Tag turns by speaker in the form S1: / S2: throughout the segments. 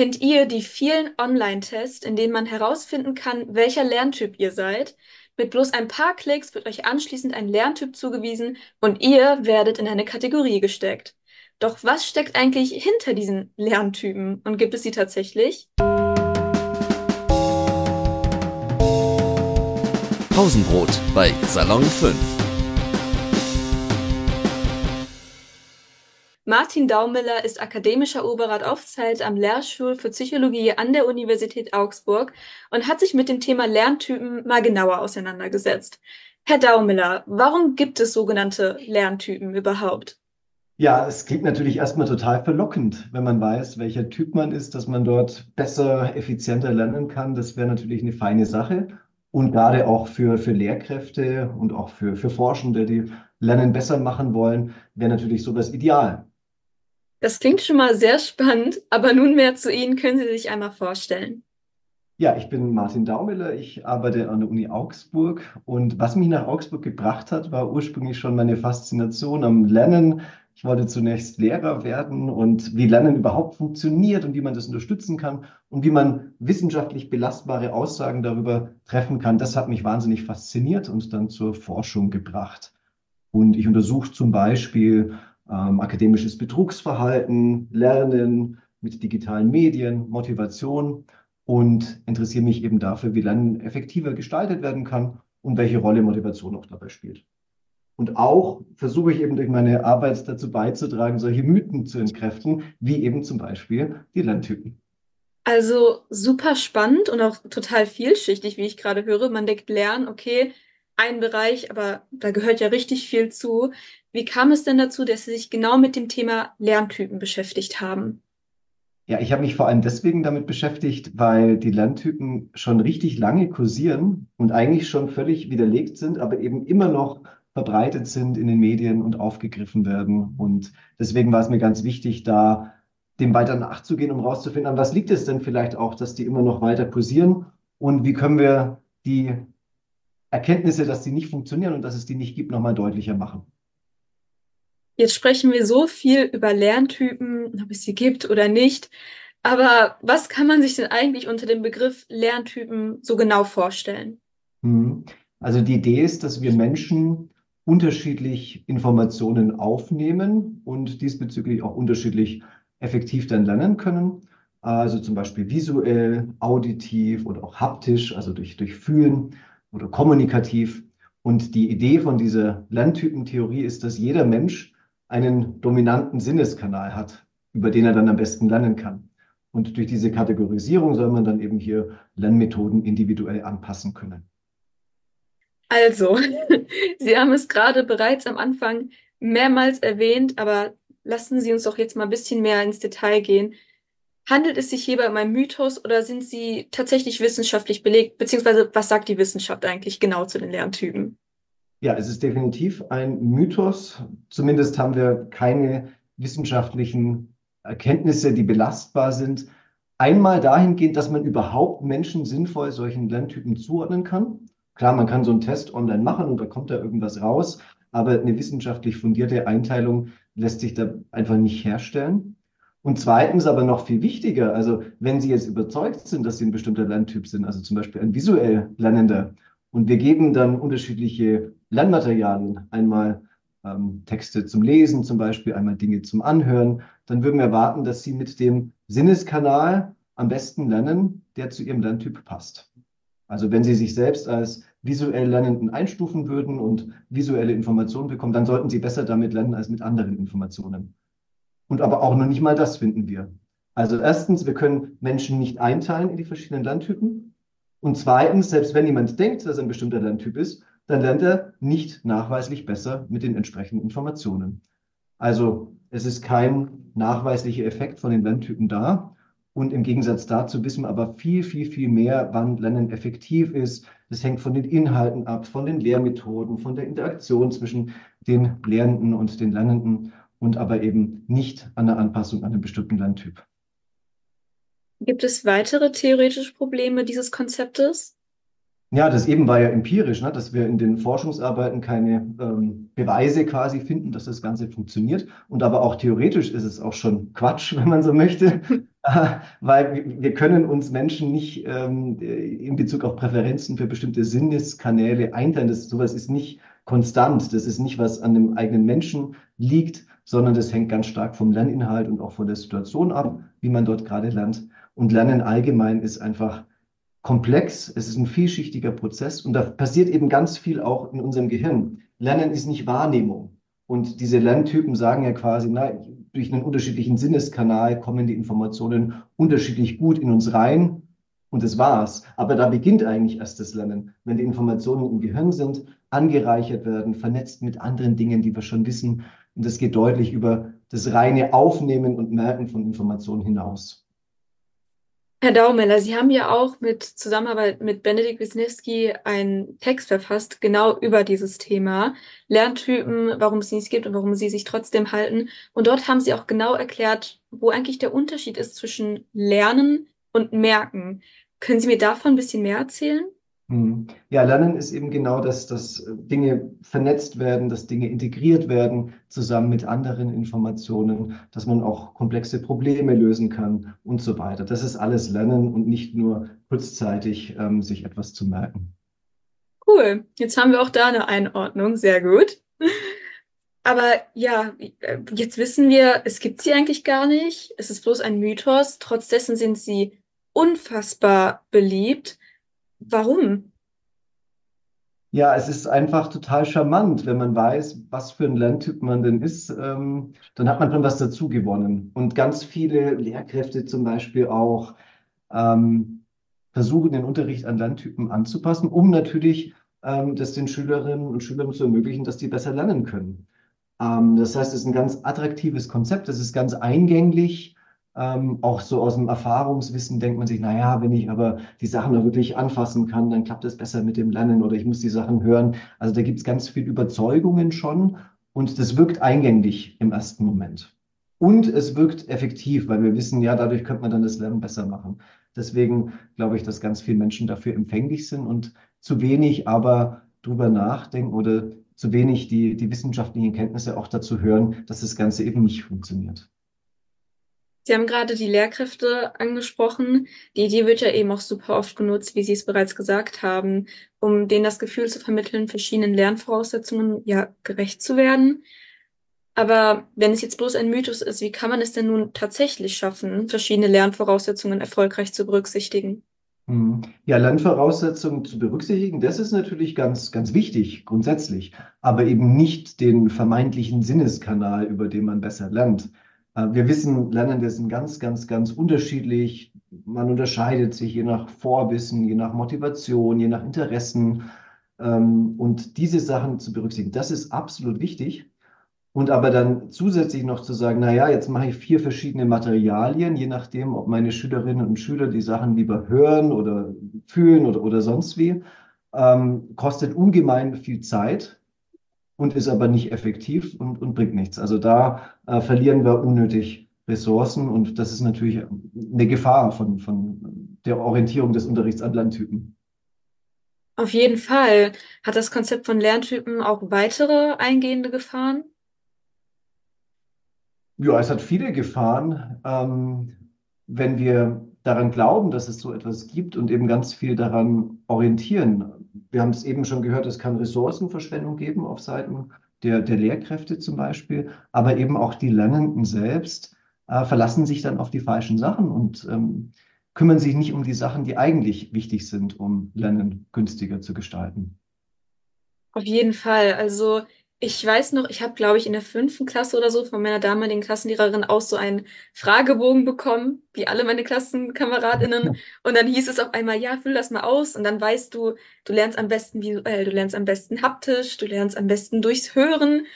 S1: Kennt ihr die vielen Online-Tests, in denen man herausfinden kann, welcher Lerntyp ihr seid? Mit bloß ein paar Klicks wird euch anschließend ein Lerntyp zugewiesen und ihr werdet in eine Kategorie gesteckt. Doch was steckt eigentlich hinter diesen Lerntypen und gibt es sie tatsächlich?
S2: Pausenbrot bei Salon 5.
S1: Martin Daumiller ist akademischer Oberrat Aufzeit am Lehrstuhl für Psychologie an der Universität Augsburg und hat sich mit dem Thema Lerntypen mal genauer auseinandergesetzt. Herr Daumiller, warum gibt es sogenannte Lerntypen überhaupt?
S3: Ja, es klingt natürlich erstmal total verlockend, wenn man weiß, welcher Typ man ist, dass man dort besser, effizienter lernen kann. Das wäre natürlich eine feine Sache. Und gerade auch für, für Lehrkräfte und auch für, für Forschende, die Lernen besser machen wollen, wäre natürlich sowas ideal.
S1: Das klingt schon mal sehr spannend, aber nunmehr zu Ihnen können Sie sich einmal vorstellen.
S3: Ja, ich bin Martin Daumiller, ich arbeite an der Uni Augsburg und was mich nach Augsburg gebracht hat, war ursprünglich schon meine Faszination am Lernen. Ich wollte zunächst Lehrer werden und wie Lernen überhaupt funktioniert und wie man das unterstützen kann und wie man wissenschaftlich belastbare Aussagen darüber treffen kann. Das hat mich wahnsinnig fasziniert und dann zur Forschung gebracht. Und ich untersuche zum Beispiel ähm, akademisches Betrugsverhalten, Lernen mit digitalen Medien, Motivation und interessiere mich eben dafür, wie Lernen effektiver gestaltet werden kann und welche Rolle Motivation auch dabei spielt. Und auch versuche ich eben durch meine Arbeit dazu beizutragen, solche Mythen zu entkräften, wie eben zum Beispiel die Lerntypen.
S1: Also super spannend und auch total vielschichtig, wie ich gerade höre. Man denkt Lernen, okay, ein Bereich, aber da gehört ja richtig viel zu. Wie kam es denn dazu, dass Sie sich genau mit dem Thema Lerntypen beschäftigt haben?
S3: Ja, ich habe mich vor allem deswegen damit beschäftigt, weil die Lerntypen schon richtig lange kursieren und eigentlich schon völlig widerlegt sind, aber eben immer noch verbreitet sind in den Medien und aufgegriffen werden. Und deswegen war es mir ganz wichtig, da dem weiter nachzugehen, um herauszufinden, was liegt es denn vielleicht auch, dass die immer noch weiter kursieren und wie können wir die Erkenntnisse, dass die nicht funktionieren und dass es die nicht gibt, nochmal deutlicher machen.
S1: Jetzt sprechen wir so viel über Lerntypen, ob es sie gibt oder nicht. Aber was kann man sich denn eigentlich unter dem Begriff Lerntypen so genau vorstellen?
S3: Mhm. Also die Idee ist, dass wir Menschen unterschiedlich Informationen aufnehmen und diesbezüglich auch unterschiedlich effektiv dann lernen können. Also zum Beispiel visuell, auditiv oder auch haptisch, also durch, durch Fühlen oder kommunikativ. Und die Idee von dieser Lerntypentheorie ist, dass jeder Mensch einen dominanten Sinneskanal hat, über den er dann am besten lernen kann. Und durch diese Kategorisierung soll man dann eben hier Lernmethoden individuell anpassen können.
S1: Also, Sie haben es gerade bereits am Anfang mehrmals erwähnt, aber lassen Sie uns doch jetzt mal ein bisschen mehr ins Detail gehen. Handelt es sich hierbei um einen Mythos oder sind sie tatsächlich wissenschaftlich belegt? Beziehungsweise was sagt die Wissenschaft eigentlich genau zu den Lerntypen?
S3: Ja, es ist definitiv ein Mythos. Zumindest haben wir keine wissenschaftlichen Erkenntnisse, die belastbar sind. Einmal dahingehend, dass man überhaupt Menschen sinnvoll solchen Lerntypen zuordnen kann. Klar, man kann so einen Test online machen und da kommt da irgendwas raus, aber eine wissenschaftlich fundierte Einteilung lässt sich da einfach nicht herstellen. Und zweitens aber noch viel wichtiger, also wenn Sie jetzt überzeugt sind, dass Sie ein bestimmter Lerntyp sind, also zum Beispiel ein visuell Lernender, und wir geben dann unterschiedliche Lernmaterialien, einmal ähm, Texte zum Lesen zum Beispiel, einmal Dinge zum Anhören, dann würden wir erwarten, dass Sie mit dem Sinneskanal am besten lernen, der zu Ihrem Lerntyp passt. Also wenn Sie sich selbst als visuell Lernenden einstufen würden und visuelle Informationen bekommen, dann sollten Sie besser damit lernen als mit anderen Informationen. Und aber auch noch nicht mal das finden wir. Also erstens, wir können Menschen nicht einteilen in die verschiedenen Lerntypen. Und zweitens, selbst wenn jemand denkt, dass er ein bestimmter Lerntyp ist, dann lernt er nicht nachweislich besser mit den entsprechenden Informationen. Also es ist kein nachweislicher Effekt von den Lerntypen da. Und im Gegensatz dazu wissen wir aber viel, viel, viel mehr, wann Lernen effektiv ist. Das hängt von den Inhalten ab, von den Lehrmethoden, von der Interaktion zwischen den Lehrenden und den Lernenden und aber eben nicht an der Anpassung an einen bestimmten Landtyp.
S1: Gibt es weitere theoretische Probleme dieses Konzeptes?
S3: Ja, das eben war ja empirisch, ne, dass wir in den Forschungsarbeiten keine ähm, Beweise quasi finden, dass das Ganze funktioniert. Und aber auch theoretisch ist es auch schon Quatsch, wenn man so möchte. weil wir können uns Menschen nicht ähm, in Bezug auf Präferenzen für bestimmte Sinneskanäle einteilen. Das, sowas ist nicht konstant. Das ist nicht, was an dem eigenen Menschen liegt, sondern das hängt ganz stark vom Lerninhalt und auch von der Situation ab, wie man dort gerade lernt. Und Lernen allgemein ist einfach komplex. Es ist ein vielschichtiger Prozess und da passiert eben ganz viel auch in unserem Gehirn. Lernen ist nicht Wahrnehmung. Und diese Lerntypen sagen ja quasi, na, durch einen unterschiedlichen Sinneskanal kommen die Informationen unterschiedlich gut in uns rein und das war's. Aber da beginnt eigentlich erst das Lernen, wenn die Informationen im Gehirn sind, angereichert werden, vernetzt mit anderen Dingen, die wir schon wissen. Und das geht deutlich über das reine Aufnehmen und Merken von Informationen hinaus.
S1: Herr Daumeller, Sie haben ja auch mit Zusammenarbeit mit Benedikt Wisniewski einen Text verfasst, genau über dieses Thema Lerntypen, warum es nichts gibt und warum sie sich trotzdem halten. Und dort haben Sie auch genau erklärt, wo eigentlich der Unterschied ist zwischen Lernen und Merken. Können Sie mir davon ein bisschen mehr erzählen?
S3: Hm. Ja, Lernen ist eben genau das, dass Dinge vernetzt werden, dass Dinge integriert werden, zusammen mit anderen Informationen, dass man auch komplexe Probleme lösen kann und so weiter. Das ist alles Lernen und nicht nur kurzzeitig ähm, sich etwas zu merken.
S1: Cool, jetzt haben wir auch da eine Einordnung, sehr gut. Aber ja, jetzt wissen wir, es gibt sie eigentlich gar nicht. Es ist bloß ein Mythos. Trotz dessen sind sie unfassbar beliebt. Warum?
S3: Ja, es ist einfach total charmant, wenn man weiß, was für ein Lerntyp man denn ist. Ähm, dann hat man schon was dazu gewonnen. Und ganz viele Lehrkräfte zum Beispiel auch ähm, versuchen, den Unterricht an Lerntypen anzupassen, um natürlich ähm, das den Schülerinnen und Schülern zu ermöglichen, dass die besser lernen können. Ähm, das heißt, es ist ein ganz attraktives Konzept, es ist ganz eingänglich ähm, auch so aus dem Erfahrungswissen denkt man sich, naja, wenn ich aber die Sachen wirklich anfassen kann, dann klappt es besser mit dem Lernen oder ich muss die Sachen hören. Also da gibt es ganz viel Überzeugungen schon und das wirkt eingängig im ersten Moment. Und es wirkt effektiv, weil wir wissen, ja, dadurch könnte man dann das Lernen besser machen. Deswegen glaube ich, dass ganz viele Menschen dafür empfänglich sind und zu wenig aber drüber nachdenken oder zu wenig die, die wissenschaftlichen Kenntnisse auch dazu hören, dass das Ganze eben nicht funktioniert.
S1: Sie haben gerade die Lehrkräfte angesprochen. Die Idee wird ja eben auch super oft genutzt, wie Sie es bereits gesagt haben, um denen das Gefühl zu vermitteln, verschiedenen Lernvoraussetzungen ja gerecht zu werden. Aber wenn es jetzt bloß ein Mythos ist, wie kann man es denn nun tatsächlich schaffen, verschiedene Lernvoraussetzungen erfolgreich zu berücksichtigen?
S3: Hm. Ja, Lernvoraussetzungen zu berücksichtigen, das ist natürlich ganz, ganz wichtig, grundsätzlich, aber eben nicht den vermeintlichen Sinneskanal, über den man besser lernt. Äh, wir wissen, Lernende sind ganz, ganz, ganz unterschiedlich. Man unterscheidet sich je nach Vorwissen, je nach Motivation, je nach Interessen. Ähm, und diese Sachen zu berücksichtigen, das ist absolut wichtig. Und aber dann zusätzlich noch zu sagen, naja, jetzt mache ich vier verschiedene Materialien, je nachdem, ob meine Schülerinnen und Schüler die Sachen lieber hören oder fühlen oder, oder sonst wie, ähm, kostet ungemein viel Zeit und ist aber nicht effektiv und, und bringt nichts. Also da äh, verlieren wir unnötig Ressourcen und das ist natürlich eine Gefahr von, von der Orientierung des Unterrichts an Lerntypen.
S1: Auf jeden Fall. Hat das Konzept von Lerntypen auch weitere eingehende Gefahren?
S3: Ja, es hat viele Gefahren. Ähm, wenn wir daran glauben, dass es so etwas gibt und eben ganz viel daran orientieren, wir haben es eben schon gehört, es kann Ressourcenverschwendung geben auf Seiten der, der Lehrkräfte zum Beispiel, aber eben auch die Lernenden selbst äh, verlassen sich dann auf die falschen Sachen und ähm, kümmern sich nicht um die Sachen, die eigentlich wichtig sind, um Lernen günstiger zu gestalten.
S1: Auf jeden Fall. Also ich weiß noch, ich habe, glaube ich, in der fünften Klasse oder so von meiner damaligen Klassenlehrerin auch so einen Fragebogen bekommen, wie alle meine KlassenkameradInnen. Und dann hieß es auf einmal, ja, füll das mal aus. Und dann weißt du, du lernst am besten visuell, du lernst am besten haptisch, du lernst am besten durchs Hören.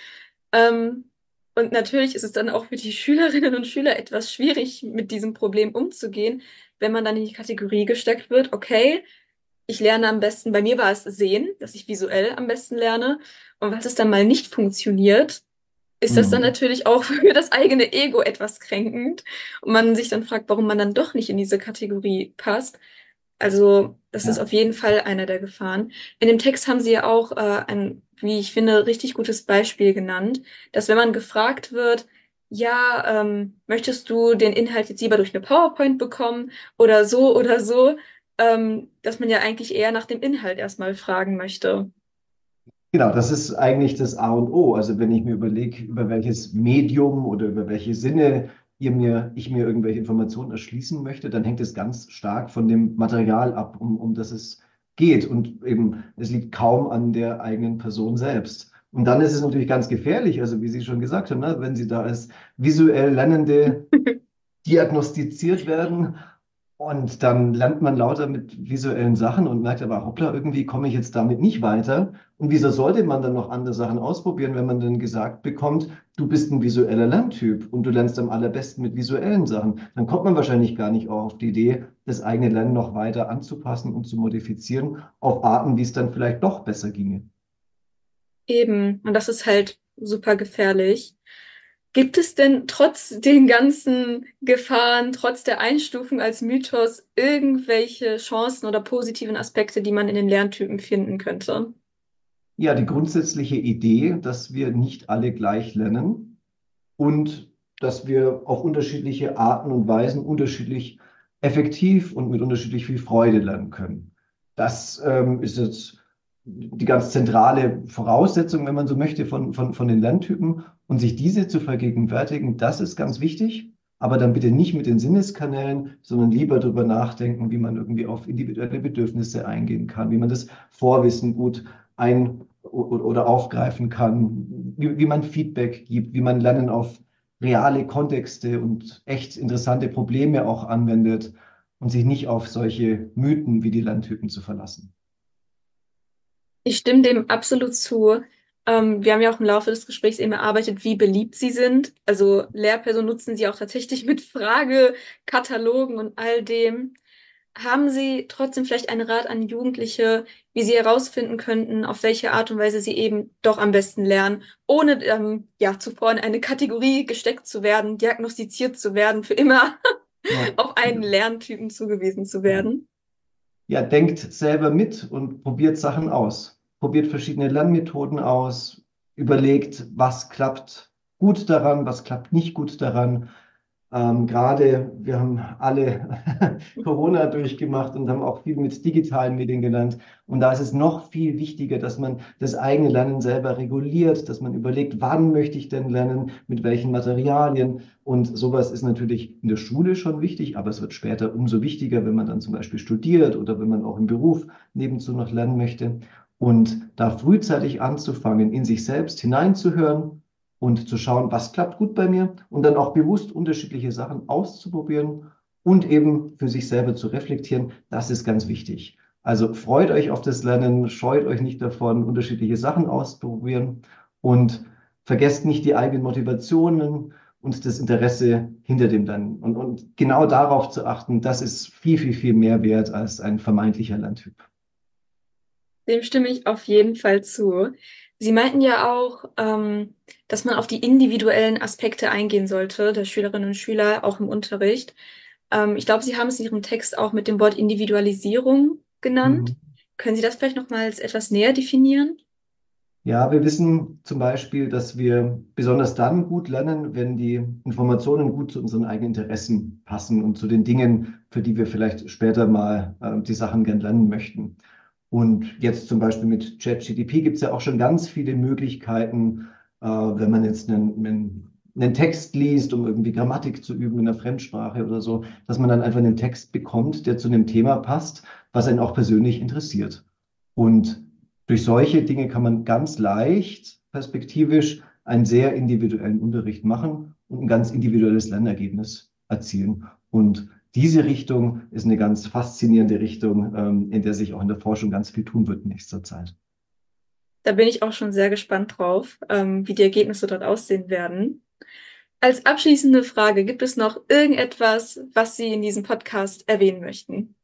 S1: Ähm, und natürlich ist es dann auch für die Schülerinnen und Schüler etwas schwierig, mit diesem Problem umzugehen, wenn man dann in die Kategorie gesteckt wird, okay, ich lerne am besten, bei mir war es sehen, dass ich visuell am besten lerne. Und was es dann mal nicht funktioniert, ist das dann mhm. natürlich auch für das eigene Ego etwas kränkend. Und man sich dann fragt, warum man dann doch nicht in diese Kategorie passt. Also, das ja. ist auf jeden Fall einer der Gefahren. In dem Text haben Sie ja auch äh, ein, wie ich finde, richtig gutes Beispiel genannt, dass wenn man gefragt wird, ja, ähm, möchtest du den Inhalt jetzt lieber durch eine PowerPoint bekommen oder so oder so, ähm, dass man ja eigentlich eher nach dem Inhalt erstmal fragen möchte.
S3: Genau, das ist eigentlich das A und O. Also wenn ich mir überlege, über welches Medium oder über welche Sinne mir, ich mir irgendwelche Informationen erschließen möchte, dann hängt es ganz stark von dem Material ab, um, um das es geht. Und eben, es liegt kaum an der eigenen Person selbst. Und dann ist es natürlich ganz gefährlich, also wie Sie schon gesagt haben, ne, wenn Sie da als visuell Lernende diagnostiziert werden und dann lernt man lauter mit visuellen Sachen und merkt aber, hoppla, irgendwie komme ich jetzt damit nicht weiter. Und wieso sollte man dann noch andere Sachen ausprobieren, wenn man dann gesagt bekommt, du bist ein visueller Lerntyp und du lernst am allerbesten mit visuellen Sachen? Dann kommt man wahrscheinlich gar nicht auf die Idee, das eigene Lernen noch weiter anzupassen und zu modifizieren auf Arten, wie es dann vielleicht doch besser ginge.
S1: Eben, und das ist halt super gefährlich. Gibt es denn trotz den ganzen Gefahren, trotz der Einstufung als Mythos, irgendwelche Chancen oder positiven Aspekte, die man in den Lerntypen finden könnte?
S3: Ja, die grundsätzliche Idee, dass wir nicht alle gleich lernen und dass wir auf unterschiedliche Arten und Weisen unterschiedlich effektiv und mit unterschiedlich viel Freude lernen können. Das ähm, ist jetzt die ganz zentrale Voraussetzung, wenn man so möchte, von, von, von den Lerntypen. Und sich diese zu vergegenwärtigen, das ist ganz wichtig. Aber dann bitte nicht mit den Sinneskanälen, sondern lieber darüber nachdenken, wie man irgendwie auf individuelle Bedürfnisse eingehen kann, wie man das Vorwissen gut ein- oder aufgreifen kann, wie, wie man Feedback gibt, wie man Lernen auf reale Kontexte und echt interessante Probleme auch anwendet und sich nicht auf solche Mythen wie die Lerntypen zu verlassen.
S1: Ich stimme dem absolut zu. Ähm, wir haben ja auch im Laufe des Gesprächs eben erarbeitet, wie beliebt sie sind. Also Lehrpersonen nutzen sie auch tatsächlich mit Fragekatalogen und all dem. Haben Sie trotzdem vielleicht einen Rat an Jugendliche, wie sie herausfinden könnten, auf welche Art und Weise sie eben doch am besten lernen, ohne ähm, ja zuvor in eine Kategorie gesteckt zu werden, diagnostiziert zu werden, für immer ja. auf einen Lerntypen zugewiesen zu werden?
S3: Ja, denkt selber mit und probiert Sachen aus probiert verschiedene Lernmethoden aus, überlegt, was klappt gut daran, was klappt nicht gut daran. Ähm, gerade wir haben alle Corona durchgemacht und haben auch viel mit digitalen Medien gelernt. Und da ist es noch viel wichtiger, dass man das eigene Lernen selber reguliert, dass man überlegt, wann möchte ich denn lernen, mit welchen Materialien. Und sowas ist natürlich in der Schule schon wichtig, aber es wird später umso wichtiger, wenn man dann zum Beispiel studiert oder wenn man auch im Beruf nebenzu noch lernen möchte. Und da frühzeitig anzufangen, in sich selbst hineinzuhören und zu schauen, was klappt gut bei mir und dann auch bewusst unterschiedliche Sachen auszuprobieren und eben für sich selber zu reflektieren, das ist ganz wichtig. Also freut euch auf das Lernen, scheut euch nicht davon, unterschiedliche Sachen auszuprobieren und vergesst nicht die eigenen Motivationen und das Interesse hinter dem Lernen. Und, und genau darauf zu achten, das ist viel, viel, viel mehr wert als ein vermeintlicher Lerntyp.
S1: Dem stimme ich auf jeden Fall zu. Sie meinten ja auch, ähm, dass man auf die individuellen Aspekte eingehen sollte, der Schülerinnen und Schüler, auch im Unterricht. Ähm, ich glaube, Sie haben es in Ihrem Text auch mit dem Wort Individualisierung genannt. Mhm. Können Sie das vielleicht nochmals etwas näher definieren?
S3: Ja, wir wissen zum Beispiel, dass wir besonders dann gut lernen, wenn die Informationen gut zu unseren eigenen Interessen passen und zu den Dingen, für die wir vielleicht später mal äh, die Sachen gern lernen möchten. Und jetzt zum Beispiel mit ChatGDP gibt es ja auch schon ganz viele Möglichkeiten, äh, wenn man jetzt einen, einen, einen, Text liest, um irgendwie Grammatik zu üben in der Fremdsprache oder so, dass man dann einfach einen Text bekommt, der zu einem Thema passt, was einen auch persönlich interessiert. Und durch solche Dinge kann man ganz leicht perspektivisch einen sehr individuellen Unterricht machen und ein ganz individuelles Lernergebnis erzielen. Und diese Richtung ist eine ganz faszinierende Richtung, ähm, in der sich auch in der Forschung ganz viel tun wird in nächster Zeit.
S1: Da bin ich auch schon sehr gespannt drauf, ähm, wie die Ergebnisse dort aussehen werden. Als abschließende Frage, gibt es noch irgendetwas, was Sie in diesem Podcast erwähnen möchten?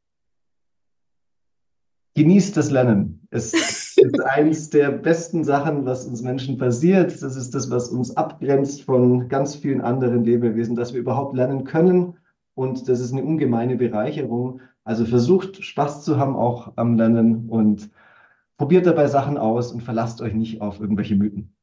S3: Genießt das Lernen. Es ist eines der besten Sachen, was uns Menschen passiert. Das ist das, was uns abgrenzt von ganz vielen anderen Lebewesen, dass wir überhaupt lernen können und das ist eine ungemeine Bereicherung. Also versucht Spaß zu haben auch am Lernen und probiert dabei Sachen aus und verlasst euch nicht auf irgendwelche Mythen.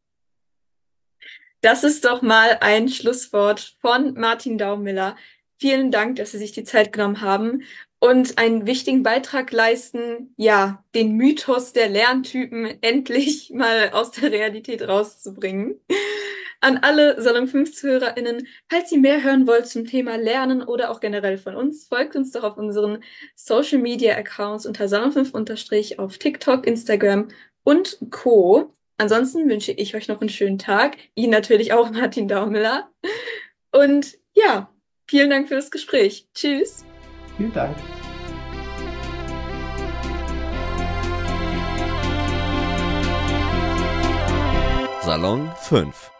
S1: Das ist doch mal ein Schlusswort von Martin Daumiller. Vielen Dank, dass Sie sich die Zeit genommen haben und einen wichtigen Beitrag leisten, ja, den Mythos der Lerntypen endlich mal aus der Realität rauszubringen. An alle Salon 5 ZuhörerInnen, falls ihr mehr hören wollt zum Thema Lernen oder auch generell von uns, folgt uns doch auf unseren Social Media Accounts unter Salon 5 unterstrich auf TikTok, Instagram und Co. Ansonsten wünsche ich euch noch einen schönen Tag. Ihnen natürlich auch Martin Daumler. Und ja, vielen Dank für das Gespräch. Tschüss.
S3: Vielen Dank.
S2: Salon 5